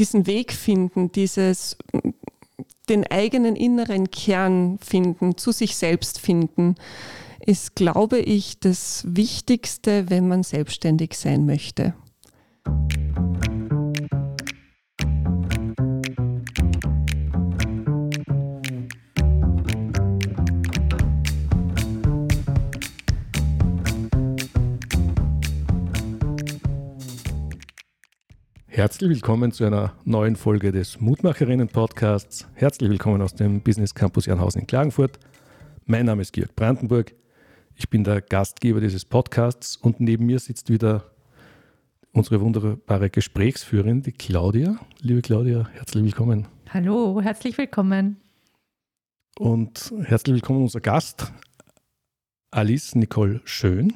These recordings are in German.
diesen Weg finden, dieses den eigenen inneren Kern finden, zu sich selbst finden, ist, glaube ich, das Wichtigste, wenn man selbstständig sein möchte. Herzlich willkommen zu einer neuen Folge des Mutmacherinnen-Podcasts. Herzlich willkommen aus dem Business Campus Jernhausen in Klagenfurt. Mein Name ist Georg Brandenburg. Ich bin der Gastgeber dieses Podcasts und neben mir sitzt wieder unsere wunderbare Gesprächsführerin, die Claudia. Liebe Claudia, herzlich willkommen. Hallo, herzlich willkommen. Und herzlich willkommen unser Gast, Alice Nicole Schön.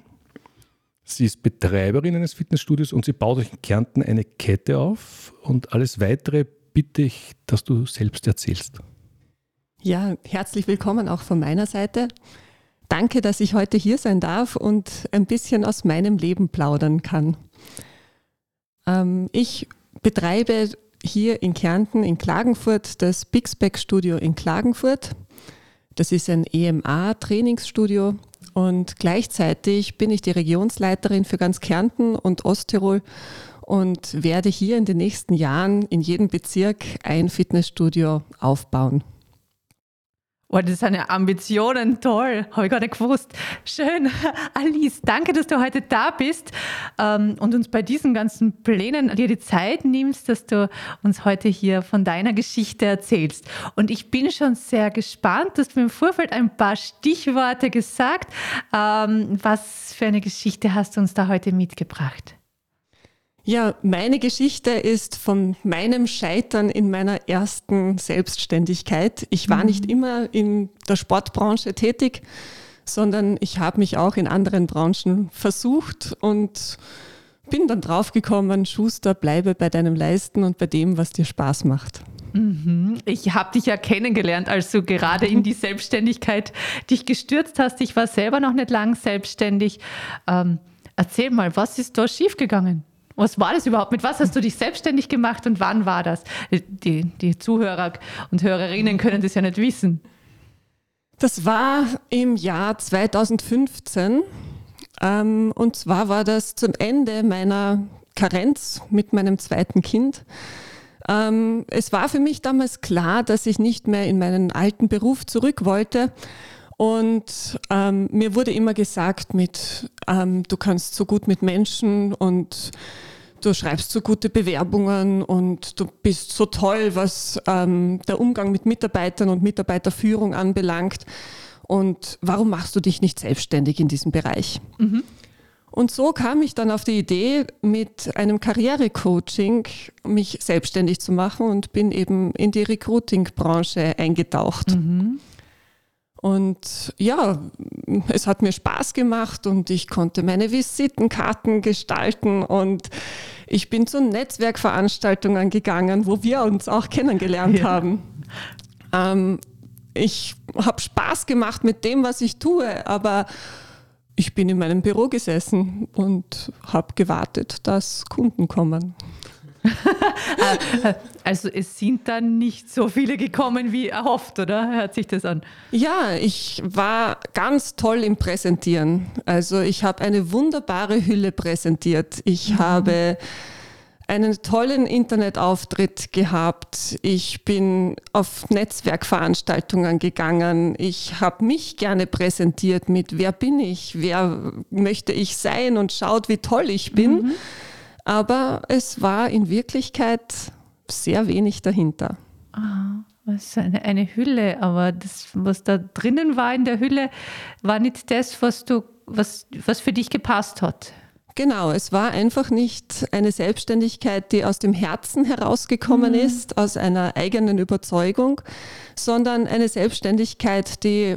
Sie ist Betreiberin eines Fitnessstudios und sie baut euch in Kärnten eine Kette auf. Und alles weitere bitte ich, dass du selbst erzählst. Ja, herzlich willkommen auch von meiner Seite. Danke, dass ich heute hier sein darf und ein bisschen aus meinem Leben plaudern kann. Ähm, ich betreibe hier in Kärnten, in Klagenfurt, das Bixback Studio in Klagenfurt. Das ist ein EMA-Trainingsstudio und gleichzeitig bin ich die Regionsleiterin für ganz Kärnten und Osttirol und werde hier in den nächsten Jahren in jedem Bezirk ein Fitnessstudio aufbauen. Oh, das sind ja Ambitionen, toll, habe ich gar nicht gewusst. Schön. Alice, danke, dass du heute da bist ähm, und uns bei diesen ganzen Plänen dir die Zeit nimmst, dass du uns heute hier von deiner Geschichte erzählst. Und ich bin schon sehr gespannt, du hast mir im Vorfeld ein paar Stichworte gesagt. Ähm, was für eine Geschichte hast du uns da heute mitgebracht? Ja, meine Geschichte ist von meinem Scheitern in meiner ersten Selbstständigkeit. Ich war mhm. nicht immer in der Sportbranche tätig, sondern ich habe mich auch in anderen Branchen versucht und bin dann draufgekommen, Schuster, bleibe bei deinem Leisten und bei dem, was dir Spaß macht. Mhm. Ich habe dich ja kennengelernt, als du gerade in die Selbstständigkeit dich gestürzt hast. Ich war selber noch nicht lang selbstständig. Ähm, erzähl mal, was ist da schiefgegangen? Was war das überhaupt? Mit was hast du dich selbstständig gemacht und wann war das? Die, die Zuhörer und Hörerinnen können das ja nicht wissen. Das war im Jahr 2015. Ähm, und zwar war das zum Ende meiner Karenz mit meinem zweiten Kind. Ähm, es war für mich damals klar, dass ich nicht mehr in meinen alten Beruf zurück wollte. Und ähm, mir wurde immer gesagt, mit, ähm, du kannst so gut mit Menschen und du schreibst so gute Bewerbungen und du bist so toll, was ähm, der Umgang mit Mitarbeitern und Mitarbeiterführung anbelangt. Und warum machst du dich nicht selbstständig in diesem Bereich? Mhm. Und so kam ich dann auf die Idee, mit einem Karrierecoaching mich selbstständig zu machen und bin eben in die Recruiting-Branche eingetaucht. Mhm. Und ja, es hat mir Spaß gemacht und ich konnte meine Visitenkarten gestalten und ich bin zu Netzwerkveranstaltungen gegangen, wo wir uns auch kennengelernt ja. haben. Ähm, ich habe Spaß gemacht mit dem, was ich tue, aber ich bin in meinem Büro gesessen und habe gewartet, dass Kunden kommen. also es sind dann nicht so viele gekommen wie erhofft, oder? Hört sich das an? Ja, ich war ganz toll im Präsentieren. Also ich habe eine wunderbare Hülle präsentiert. Ich mhm. habe einen tollen Internetauftritt gehabt. Ich bin auf Netzwerkveranstaltungen gegangen. Ich habe mich gerne präsentiert mit, wer bin ich, wer möchte ich sein und schaut, wie toll ich bin. Mhm. Aber es war in Wirklichkeit sehr wenig dahinter. Ah, was ist eine, eine Hülle, aber das, was da drinnen war in der Hülle, war nicht das, was du, was, was für dich gepasst hat. Genau, es war einfach nicht eine Selbstständigkeit, die aus dem Herzen herausgekommen mhm. ist, aus einer eigenen Überzeugung, sondern eine Selbstständigkeit, die äh,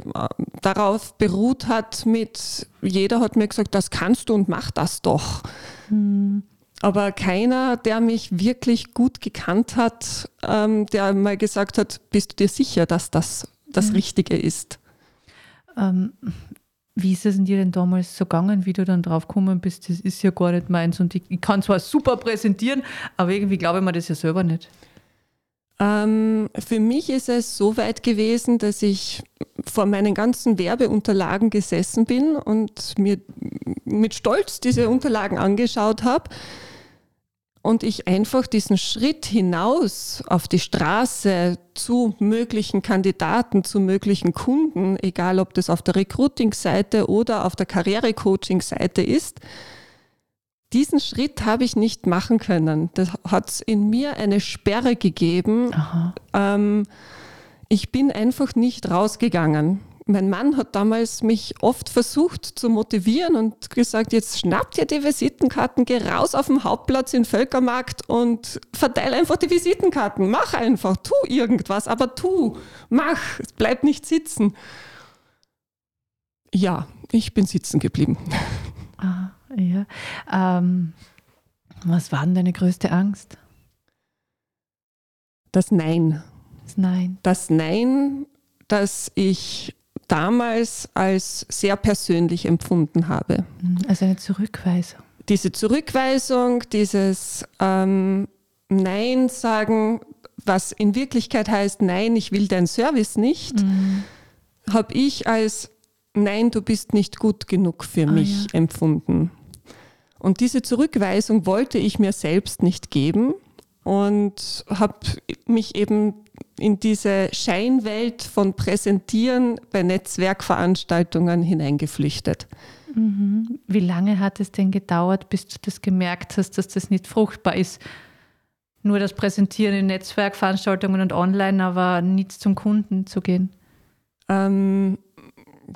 darauf beruht hat mit, jeder hat mir gesagt, das kannst du und mach das doch. Mhm aber keiner, der mich wirklich gut gekannt hat, ähm, der mal gesagt hat, bist du dir sicher, dass das das mhm. Richtige ist? Ähm, Wie ist es in dir denn damals so gegangen, wie du dann drauf gekommen bist, das ist ja gar nicht meins und ich, ich kann zwar super präsentieren, aber irgendwie glaube ich mir das ja selber nicht. Ähm, für mich ist es so weit gewesen, dass ich vor meinen ganzen Werbeunterlagen gesessen bin und mir mit Stolz diese Unterlagen angeschaut habe und ich einfach diesen Schritt hinaus auf die Straße zu möglichen Kandidaten, zu möglichen Kunden, egal ob das auf der Recruiting-Seite oder auf der Karrierecoaching-Seite ist, diesen Schritt habe ich nicht machen können. Das hat in mir eine Sperre gegeben. Ähm, ich bin einfach nicht rausgegangen mein Mann hat damals mich oft versucht zu motivieren und gesagt, jetzt schnappt ihr die Visitenkarten, geh raus auf den Hauptplatz in Völkermarkt und verteile einfach die Visitenkarten. Mach einfach, tu irgendwas, aber tu, mach, bleib nicht sitzen. Ja, ich bin sitzen geblieben. Ah, ja. Ähm, was war denn deine größte Angst? Das Nein. Das Nein. Das Nein, das ich damals als sehr persönlich empfunden habe. Mhm, also eine Zurückweisung. Diese Zurückweisung, dieses ähm, Nein sagen, was in Wirklichkeit heißt, nein, ich will deinen Service nicht, mhm. habe ich als Nein, du bist nicht gut genug für ah, mich ja. empfunden. Und diese Zurückweisung wollte ich mir selbst nicht geben und habe mich eben in diese Scheinwelt von Präsentieren bei Netzwerkveranstaltungen hineingeflüchtet. Mhm. Wie lange hat es denn gedauert, bis du das gemerkt hast, dass das nicht fruchtbar ist? Nur das Präsentieren in Netzwerkveranstaltungen und online, aber nichts zum Kunden zu gehen? Ähm,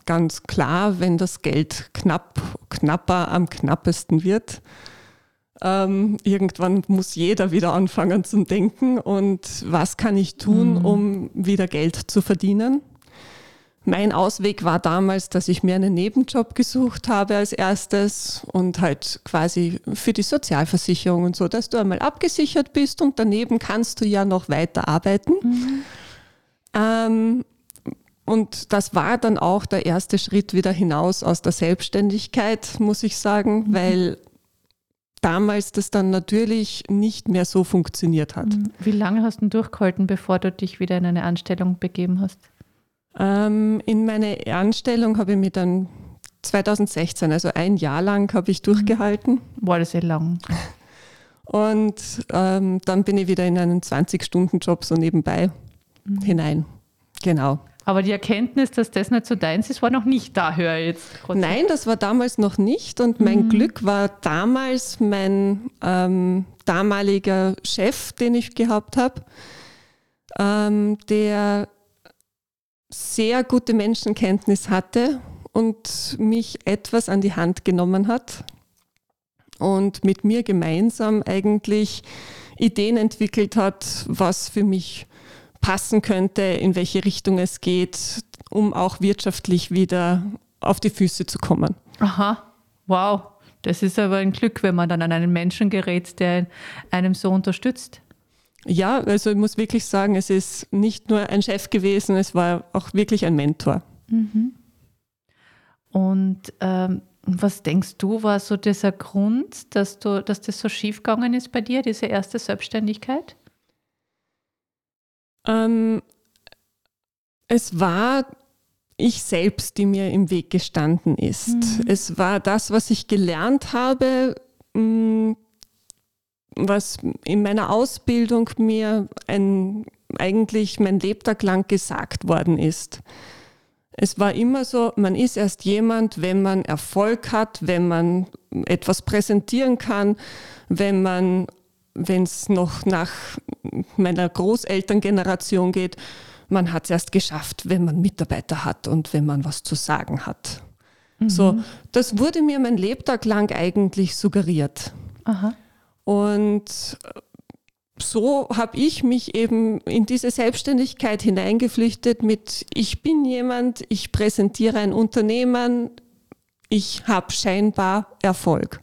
ganz klar, wenn das Geld knapp, knapper am knappesten wird ähm, irgendwann muss jeder wieder anfangen zu denken und was kann ich tun, mhm. um wieder Geld zu verdienen. Mein Ausweg war damals, dass ich mir einen Nebenjob gesucht habe als erstes und halt quasi für die Sozialversicherung und so, dass du einmal abgesichert bist und daneben kannst du ja noch weiter arbeiten. Mhm. Ähm, und das war dann auch der erste Schritt wieder hinaus aus der Selbstständigkeit, muss ich sagen, mhm. weil damals das dann natürlich nicht mehr so funktioniert hat. Mhm. Wie lange hast du durchgehalten, bevor du dich wieder in eine Anstellung begeben hast? Ähm, in meine Anstellung habe ich mir dann 2016, also ein Jahr lang habe ich mhm. durchgehalten. War das sehr lang. Und ähm, dann bin ich wieder in einen 20-Stunden-Job so nebenbei mhm. hinein. Genau. Aber die Erkenntnis, dass das nicht so deins ist, war noch nicht da, höre ich jetzt. Nein, das war damals noch nicht. Und mein mhm. Glück war damals mein ähm, damaliger Chef, den ich gehabt habe, ähm, der sehr gute Menschenkenntnis hatte und mich etwas an die Hand genommen hat und mit mir gemeinsam eigentlich Ideen entwickelt hat, was für mich passen könnte, in welche Richtung es geht, um auch wirtschaftlich wieder auf die Füße zu kommen. Aha, wow. Das ist aber ein Glück, wenn man dann an einen Menschen gerät, der einem so unterstützt. Ja, also ich muss wirklich sagen, es ist nicht nur ein Chef gewesen, es war auch wirklich ein Mentor. Mhm. Und ähm, was denkst du, war so dieser Grund, dass, du, dass das so schief gegangen ist bei dir, diese erste Selbstständigkeit? Ähm, es war ich selbst, die mir im Weg gestanden ist. Mhm. Es war das, was ich gelernt habe, mm, was in meiner Ausbildung mir ein, eigentlich mein Lebtag lang gesagt worden ist. Es war immer so, man ist erst jemand, wenn man Erfolg hat, wenn man etwas präsentieren kann, wenn man wenn es noch nach meiner Großelterngeneration geht, man hat es erst geschafft, wenn man Mitarbeiter hat und wenn man was zu sagen hat. Mhm. So, das wurde mir mein Lebtag lang eigentlich suggeriert. Aha. Und so habe ich mich eben in diese Selbstständigkeit hineingeflüchtet mit, ich bin jemand, ich präsentiere ein Unternehmen, ich habe scheinbar Erfolg.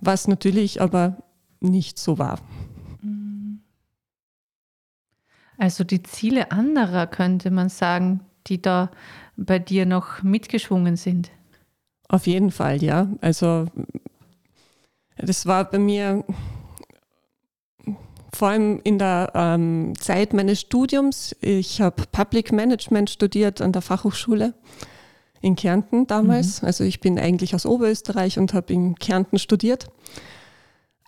Was natürlich aber nicht so war. Also die Ziele anderer könnte man sagen, die da bei dir noch mitgeschwungen sind. Auf jeden Fall, ja. Also das war bei mir vor allem in der ähm, Zeit meines Studiums. Ich habe Public Management studiert an der Fachhochschule in Kärnten damals. Mhm. Also ich bin eigentlich aus Oberösterreich und habe in Kärnten studiert.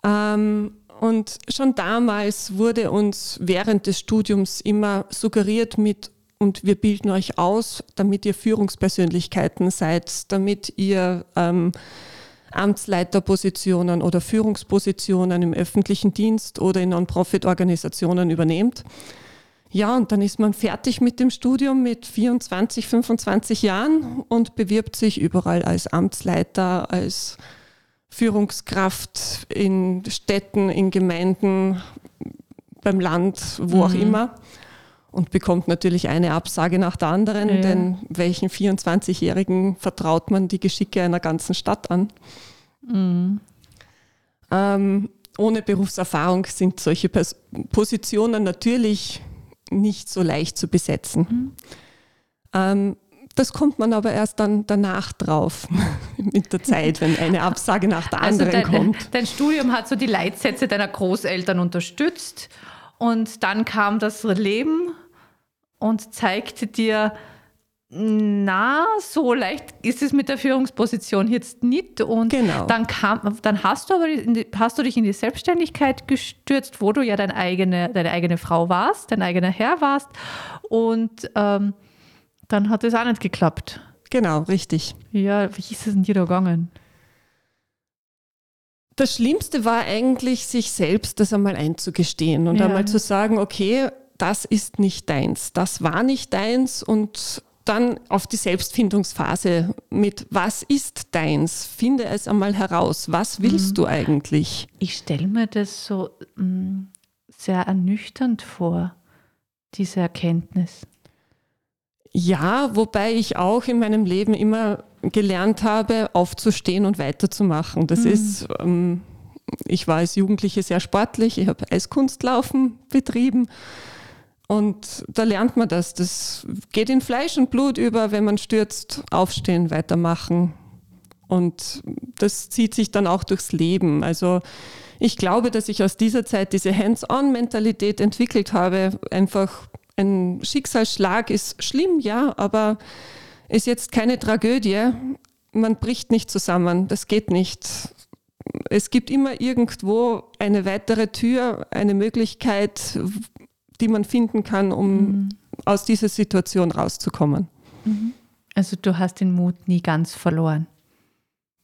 Ähm, und schon damals wurde uns während des Studiums immer suggeriert mit, und wir bilden euch aus, damit ihr Führungspersönlichkeiten seid, damit ihr ähm, Amtsleiterpositionen oder Führungspositionen im öffentlichen Dienst oder in Non-Profit-Organisationen übernehmt. Ja, und dann ist man fertig mit dem Studium mit 24, 25 Jahren und bewirbt sich überall als Amtsleiter, als Führungskraft in Städten, in Gemeinden, beim Land, wo mhm. auch immer. Und bekommt natürlich eine Absage nach der anderen, ja. denn welchen 24-Jährigen vertraut man die Geschicke einer ganzen Stadt an? Mhm. Ähm, ohne Berufserfahrung sind solche Pers Positionen natürlich nicht so leicht zu besetzen. Mhm. Ähm, das kommt man aber erst dann danach drauf, mit der Zeit, wenn eine Absage nach der also anderen dein, kommt. Dein Studium hat so die Leitsätze deiner Großeltern unterstützt und dann kam das Leben und zeigte dir, na, so leicht ist es mit der Führungsposition jetzt nicht. Und genau. dann, kam, dann hast du aber die, hast du dich in die Selbstständigkeit gestürzt, wo du ja deine eigene, deine eigene Frau warst, dein eigener Herr warst. Und ähm, dann hat es auch nicht geklappt. Genau, richtig. Ja, wie ist es denn dir da gegangen? Das Schlimmste war eigentlich, sich selbst das einmal einzugestehen und ja. einmal zu sagen, okay, das ist nicht deins, das war nicht deins und dann auf die Selbstfindungsphase mit, was ist deins? Finde es einmal heraus. Was willst mhm. du eigentlich? Ich stelle mir das so mh, mm, sehr ernüchternd vor, diese Erkenntnis. Ja, wobei ich auch in meinem Leben immer gelernt habe, aufzustehen und weiterzumachen. Das mhm. ist, ähm, ich war als Jugendliche sehr sportlich, ich habe Eiskunstlaufen betrieben und da lernt man das. Das geht in Fleisch und Blut über, wenn man stürzt, aufstehen, weitermachen. Und das zieht sich dann auch durchs Leben. Also ich glaube, dass ich aus dieser Zeit diese Hands-on-Mentalität entwickelt habe, einfach ein Schicksalsschlag ist schlimm, ja, aber ist jetzt keine Tragödie. Man bricht nicht zusammen, das geht nicht. Es gibt immer irgendwo eine weitere Tür, eine Möglichkeit, die man finden kann, um mhm. aus dieser Situation rauszukommen. Mhm. Also du hast den Mut nie ganz verloren.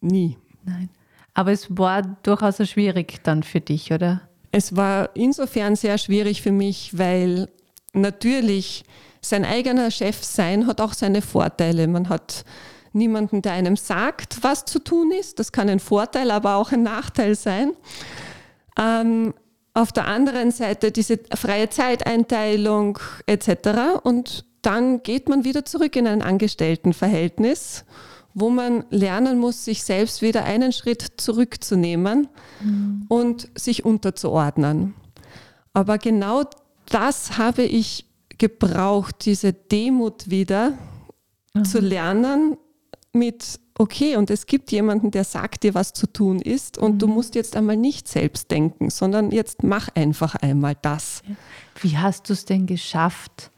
Nie. Nein. Aber es war durchaus schwierig dann für dich, oder? Es war insofern sehr schwierig für mich, weil natürlich sein eigener Chef sein hat auch seine Vorteile. Man hat niemanden, der einem sagt, was zu tun ist. Das kann ein Vorteil, aber auch ein Nachteil sein. Ähm, auf der anderen Seite diese freie Zeiteinteilung etc. Und dann geht man wieder zurück in ein Angestelltenverhältnis, wo man lernen muss, sich selbst wieder einen Schritt zurückzunehmen mhm. und sich unterzuordnen. Aber genau das habe ich gebraucht, diese Demut wieder mhm. zu lernen mit, okay, und es gibt jemanden, der sagt dir, was zu tun ist und mhm. du musst jetzt einmal nicht selbst denken, sondern jetzt mach einfach einmal das. Wie hast du es denn geschafft,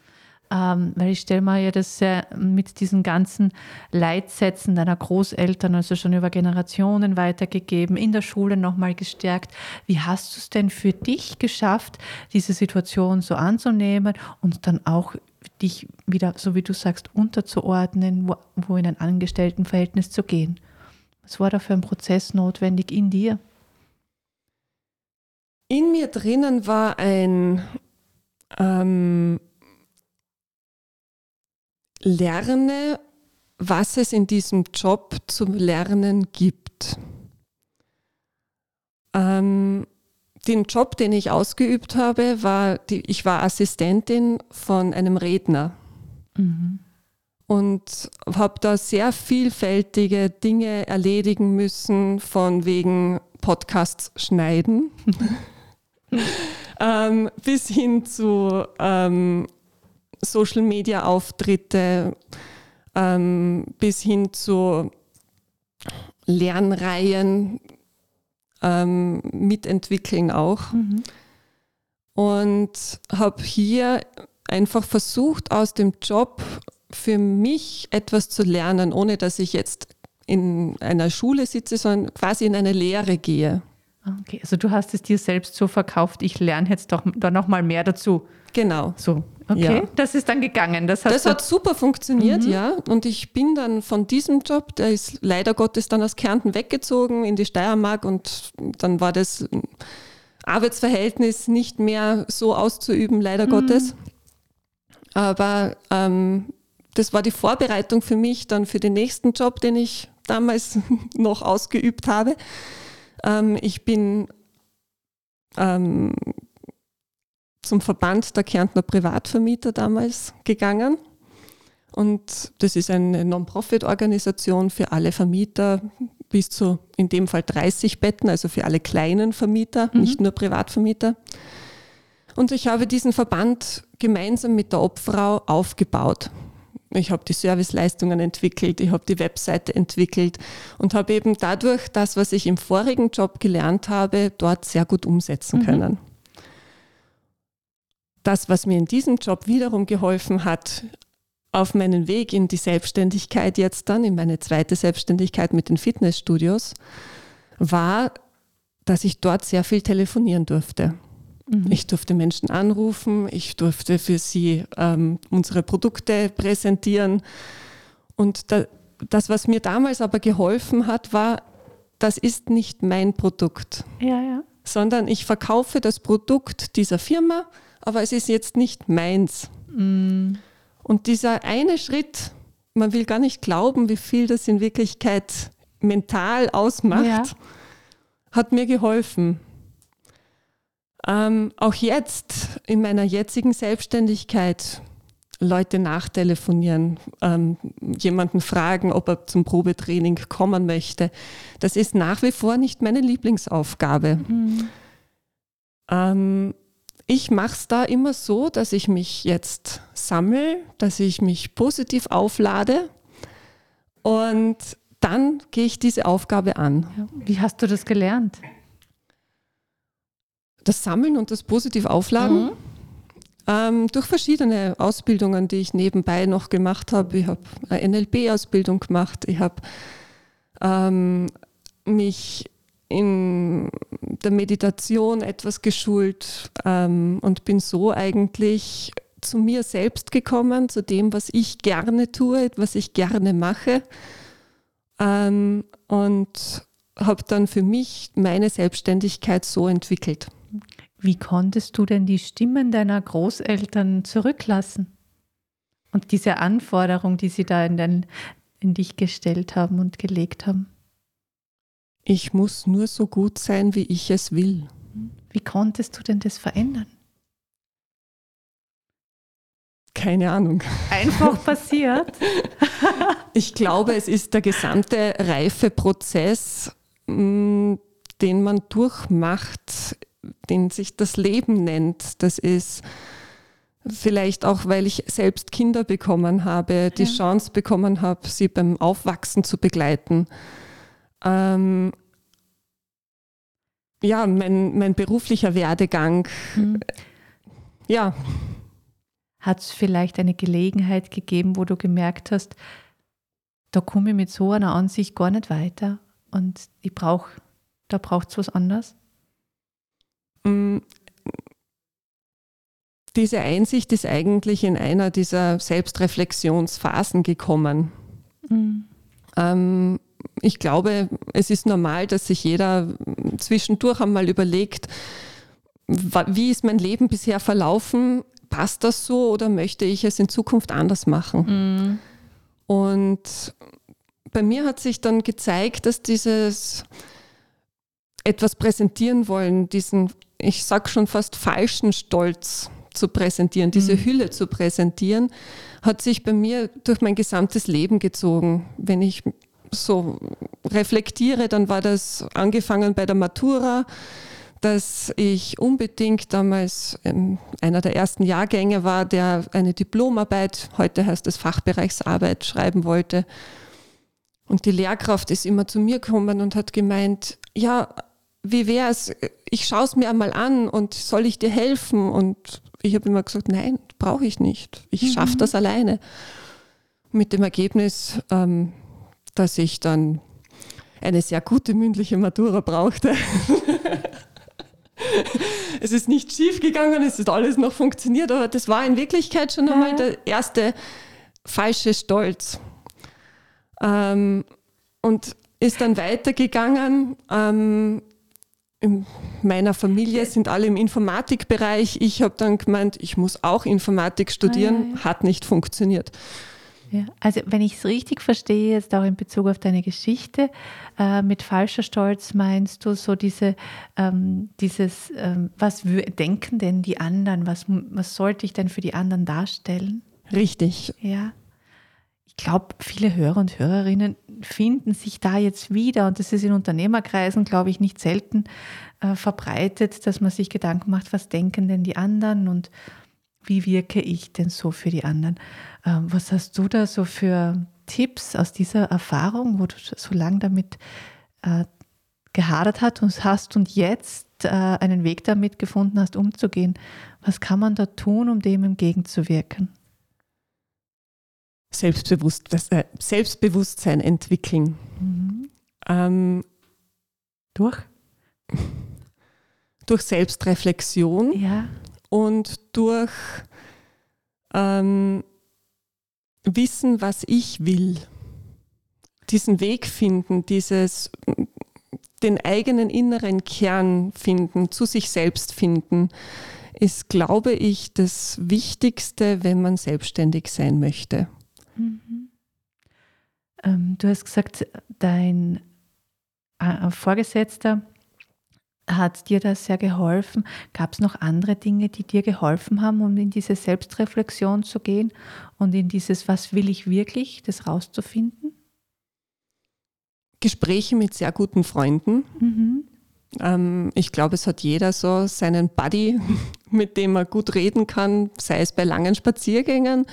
ähm, weil ich stelle mir ja das sehr mit diesen ganzen Leitsätzen deiner Großeltern, also schon über Generationen weitergegeben, in der Schule nochmal gestärkt. Wie hast du es denn für dich geschafft, diese Situation so anzunehmen und dann auch dich wieder, so wie du sagst, unterzuordnen, wo, wo in ein Angestelltenverhältnis zu gehen? Was war da für ein Prozess notwendig in dir? In mir drinnen war ein ähm, lerne, was es in diesem Job zum Lernen gibt. Ähm, den Job, den ich ausgeübt habe, war, die, ich war Assistentin von einem Redner. Mhm. Und habe da sehr vielfältige Dinge erledigen müssen, von wegen Podcasts schneiden, ähm, bis hin zu ähm, Social-Media-Auftritte ähm, bis hin zu Lernreihen ähm, mitentwickeln auch. Mhm. Und habe hier einfach versucht, aus dem Job für mich etwas zu lernen, ohne dass ich jetzt in einer Schule sitze, sondern quasi in eine Lehre gehe. Okay, also du hast es dir selbst so verkauft, ich lerne jetzt doch da noch mal mehr dazu. Genau. So, okay, ja. das ist dann gegangen. Das, das hat super funktioniert, mhm. ja. Und ich bin dann von diesem Job, der ist leider Gottes dann aus Kärnten weggezogen in die Steiermark und dann war das Arbeitsverhältnis nicht mehr so auszuüben, leider mhm. Gottes. Aber ähm, das war die Vorbereitung für mich dann für den nächsten Job, den ich damals noch ausgeübt habe. Ähm, ich bin ähm, zum Verband der Kärntner Privatvermieter damals gegangen. Und das ist eine Non-Profit-Organisation für alle Vermieter bis zu in dem Fall 30 Betten, also für alle kleinen Vermieter, mhm. nicht nur Privatvermieter. Und ich habe diesen Verband gemeinsam mit der Obfrau aufgebaut. Ich habe die Serviceleistungen entwickelt, ich habe die Webseite entwickelt und habe eben dadurch das, was ich im vorigen Job gelernt habe, dort sehr gut umsetzen mhm. können. Das, was mir in diesem Job wiederum geholfen hat, auf meinen Weg in die Selbstständigkeit jetzt dann, in meine zweite Selbstständigkeit mit den Fitnessstudios, war, dass ich dort sehr viel telefonieren durfte. Mhm. Ich durfte Menschen anrufen, ich durfte für sie ähm, unsere Produkte präsentieren. Und da, das, was mir damals aber geholfen hat, war, das ist nicht mein Produkt, ja, ja. sondern ich verkaufe das Produkt dieser Firma, aber es ist jetzt nicht meins. Mhm. Und dieser eine Schritt, man will gar nicht glauben, wie viel das in Wirklichkeit mental ausmacht, ja. hat mir geholfen. Ähm, auch jetzt in meiner jetzigen Selbstständigkeit Leute nachtelefonieren, ähm, jemanden fragen, ob er zum Probetraining kommen möchte. Das ist nach wie vor nicht meine Lieblingsaufgabe. Mhm. Ähm, ich mache es da immer so, dass ich mich jetzt sammle, dass ich mich positiv auflade und dann gehe ich diese Aufgabe an. Wie hast du das gelernt? das Sammeln und das positiv Aufladen. Mhm. Ähm, durch verschiedene Ausbildungen, die ich nebenbei noch gemacht habe. Ich habe eine NLP-Ausbildung gemacht. Ich habe ähm, mich in der Meditation etwas geschult ähm, und bin so eigentlich zu mir selbst gekommen, zu dem, was ich gerne tue, was ich gerne mache. Ähm, und habe dann für mich meine Selbstständigkeit so entwickelt. Wie konntest du denn die Stimmen deiner Großeltern zurücklassen? Und diese Anforderung, die sie da in, den, in dich gestellt haben und gelegt haben? Ich muss nur so gut sein, wie ich es will. Wie konntest du denn das verändern? Keine Ahnung. Einfach passiert. ich glaube, es ist der gesamte Reifeprozess, mm, den man durchmacht den sich das Leben nennt. Das ist vielleicht auch, weil ich selbst Kinder bekommen habe, die ja. Chance bekommen habe, sie beim Aufwachsen zu begleiten. Ähm, ja, mein, mein beruflicher Werdegang. Mhm. Ja. Hat es vielleicht eine Gelegenheit gegeben, wo du gemerkt hast, da komme ich mit so einer Ansicht gar nicht weiter und ich brauche, da braucht es was anderes? Mm, diese Einsicht ist eigentlich in einer dieser Selbstreflexionsphasen gekommen. Mhm. Ähm, ich glaube, es ist normal, dass sich jeder zwischendurch einmal überlegt, wie ist mein Leben bisher verlaufen? Passt das so oder möchte ich es in Zukunft anders machen? Mhm. Und bei mir hat sich dann gezeigt, dass dieses etwas präsentieren wollen, diesen ich sage schon fast falschen Stolz zu präsentieren, diese mhm. Hülle zu präsentieren, hat sich bei mir durch mein gesamtes Leben gezogen. Wenn ich so reflektiere, dann war das angefangen bei der Matura, dass ich unbedingt damals einer der ersten Jahrgänge war, der eine Diplomarbeit, heute heißt es Fachbereichsarbeit, schreiben wollte. Und die Lehrkraft ist immer zu mir gekommen und hat gemeint, ja, wie wäre es, ich schaue es mir einmal an und soll ich dir helfen? Und ich habe immer gesagt, nein, brauche ich nicht. Ich mhm. schaffe das alleine. Mit dem Ergebnis, ähm, dass ich dann eine sehr gute mündliche Matura brauchte. es ist nicht schief gegangen, es ist alles noch funktioniert, aber das war in Wirklichkeit schon einmal der erste falsche Stolz. Ähm, und ist dann weitergegangen. Ähm, in meiner Familie sind alle im Informatikbereich. Ich habe dann gemeint, ich muss auch Informatik studieren. Ah, ja, ja. Hat nicht funktioniert. Ja, also wenn ich es richtig verstehe, jetzt auch in Bezug auf deine Geschichte, äh, mit falscher Stolz meinst du so diese, ähm, dieses, ähm, was denken denn die anderen, was, was sollte ich denn für die anderen darstellen? Richtig. Ja. Ich glaube, viele Hörer und Hörerinnen finden sich da jetzt wieder und das ist in Unternehmerkreisen, glaube ich, nicht selten äh, verbreitet, dass man sich Gedanken macht, was denken denn die anderen und wie wirke ich denn so für die anderen? Ähm, was hast du da so für Tipps aus dieser Erfahrung, wo du so lange damit äh, gehadert hast und jetzt äh, einen Weg damit gefunden hast, umzugehen? Was kann man da tun, um dem entgegenzuwirken? Selbstbewusstsein, Selbstbewusstsein entwickeln. Mhm. Ähm, durch? Durch Selbstreflexion. Ja und durch ähm, Wissen, was ich will, diesen Weg finden, dieses den eigenen inneren Kern finden, zu sich selbst finden, ist, glaube ich, das Wichtigste, wenn man selbstständig sein möchte. Mhm. Ähm, du hast gesagt, dein äh, Vorgesetzter hat dir das sehr geholfen? Gab es noch andere Dinge, die dir geholfen haben, um in diese Selbstreflexion zu gehen und in dieses, was will ich wirklich, das rauszufinden? Gespräche mit sehr guten Freunden. Mhm. Ähm, ich glaube, es hat jeder so seinen Buddy, mit dem er gut reden kann, sei es bei langen Spaziergängen,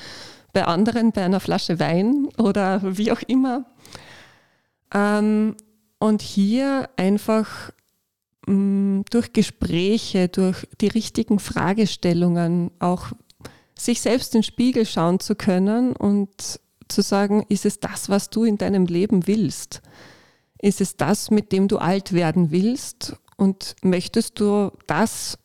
bei anderen bei einer Flasche Wein oder wie auch immer. Ähm, und hier einfach durch Gespräche, durch die richtigen Fragestellungen auch sich selbst in den Spiegel schauen zu können und zu sagen, ist es das, was du in deinem Leben willst? Ist es das, mit dem du alt werden willst? Und möchtest du das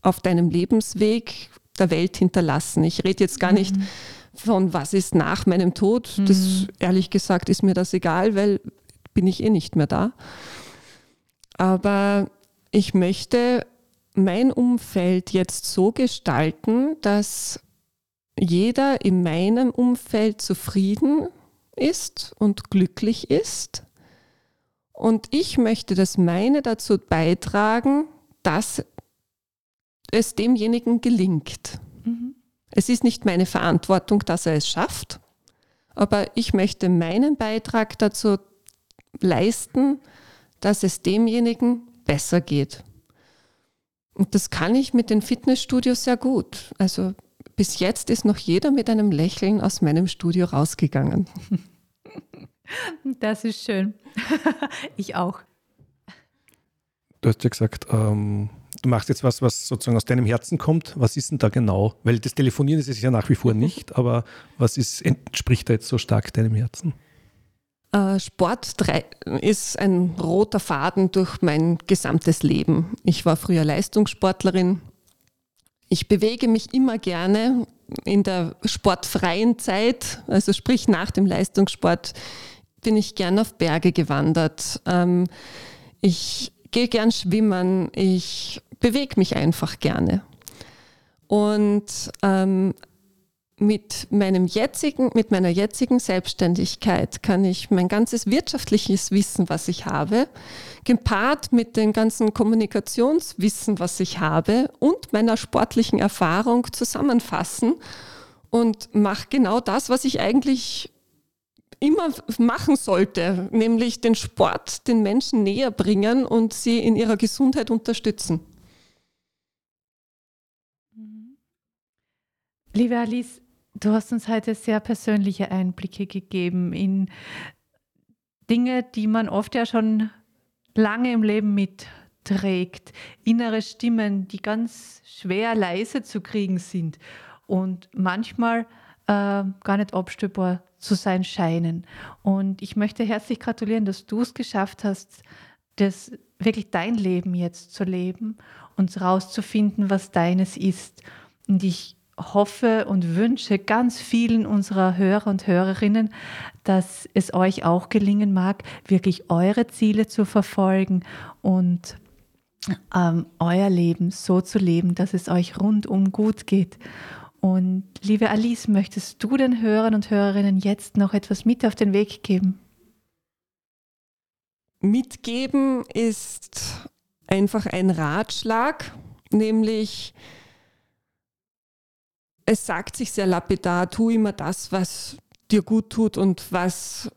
auf deinem Lebensweg der Welt hinterlassen? Ich rede jetzt gar nicht mhm. von, was ist nach meinem Tod. Das, mhm. ehrlich gesagt, ist mir das egal, weil bin ich eh nicht mehr da. Aber ich möchte mein Umfeld jetzt so gestalten, dass jeder in meinem Umfeld zufrieden ist und glücklich ist. Und ich möchte das meine dazu beitragen, dass es demjenigen gelingt. Mhm. Es ist nicht meine Verantwortung, dass er es schafft, aber ich möchte meinen Beitrag dazu leisten, dass es demjenigen besser geht. Und das kann ich mit den Fitnessstudios sehr gut. Also bis jetzt ist noch jeder mit einem Lächeln aus meinem Studio rausgegangen. Das ist schön. ich auch. Du hast ja gesagt, ähm, du machst jetzt was, was sozusagen aus deinem Herzen kommt. Was ist denn da genau? Weil das Telefonieren ist es ja nach wie vor nicht, aber was ist, entspricht da jetzt so stark deinem Herzen? Äh, Sport ist ein roter Faden durch mein gesamtes Leben. Ich war früher Leistungssportlerin. Ich bewege mich immer gerne in der sportfreien Zeit, also sprich nach dem Leistungssport, bin ich gern auf Berge gewandert. Ähm, ich gehe gern schwimmen. Ich bewege mich einfach gerne. Und ähm, mit meinem jetzigen, mit meiner jetzigen Selbstständigkeit kann ich mein ganzes wirtschaftliches Wissen, was ich habe, gepaart mit dem ganzen Kommunikationswissen, was ich habe und meiner sportlichen Erfahrung zusammenfassen und mache genau das, was ich eigentlich immer machen sollte, nämlich den Sport den Menschen näher bringen und sie in ihrer Gesundheit unterstützen. Liebe Alice, Du hast uns heute sehr persönliche Einblicke gegeben in Dinge, die man oft ja schon lange im Leben mitträgt, innere Stimmen, die ganz schwer leise zu kriegen sind und manchmal äh, gar nicht abstöbbar zu sein scheinen. Und ich möchte herzlich gratulieren, dass du es geschafft hast, das wirklich dein Leben jetzt zu leben und rauszufinden, was deines ist. Und ich hoffe und wünsche ganz vielen unserer Hörer und Hörerinnen, dass es euch auch gelingen mag, wirklich eure Ziele zu verfolgen und ähm, euer Leben so zu leben, dass es euch rundum gut geht. Und liebe Alice, möchtest du den Hörern und Hörerinnen jetzt noch etwas mit auf den Weg geben? Mitgeben ist einfach ein Ratschlag, nämlich es sagt sich sehr lapidar, tu immer das, was dir gut tut und was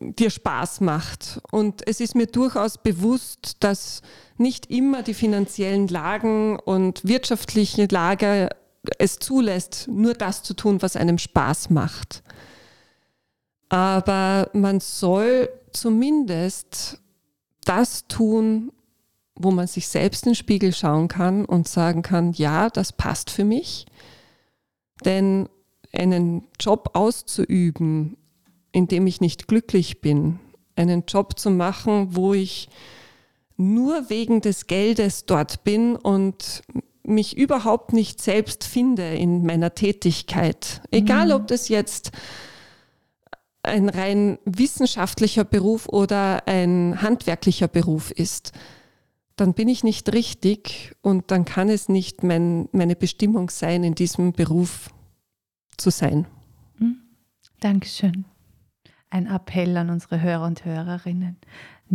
dir Spaß macht. Und es ist mir durchaus bewusst, dass nicht immer die finanziellen Lagen und wirtschaftliche Lage es zulässt, nur das zu tun, was einem Spaß macht. Aber man soll zumindest das tun, wo man sich selbst in den Spiegel schauen kann und sagen kann, ja, das passt für mich. Denn einen Job auszuüben, in dem ich nicht glücklich bin, einen Job zu machen, wo ich nur wegen des Geldes dort bin und mich überhaupt nicht selbst finde in meiner Tätigkeit. Egal, mhm. ob das jetzt ein rein wissenschaftlicher Beruf oder ein handwerklicher Beruf ist, dann bin ich nicht richtig und dann kann es nicht mein, meine Bestimmung sein, in diesem Beruf zu sein. Mhm. Dankeschön. Ein Appell an unsere Hörer und Hörerinnen.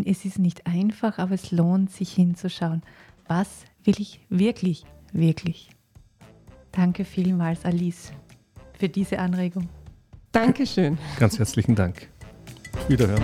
Es ist nicht einfach, aber es lohnt sich hinzuschauen. Was will ich wirklich, wirklich? Danke vielmals, Alice, für diese Anregung. Dankeschön. Ganz herzlichen Dank. Wiederhören.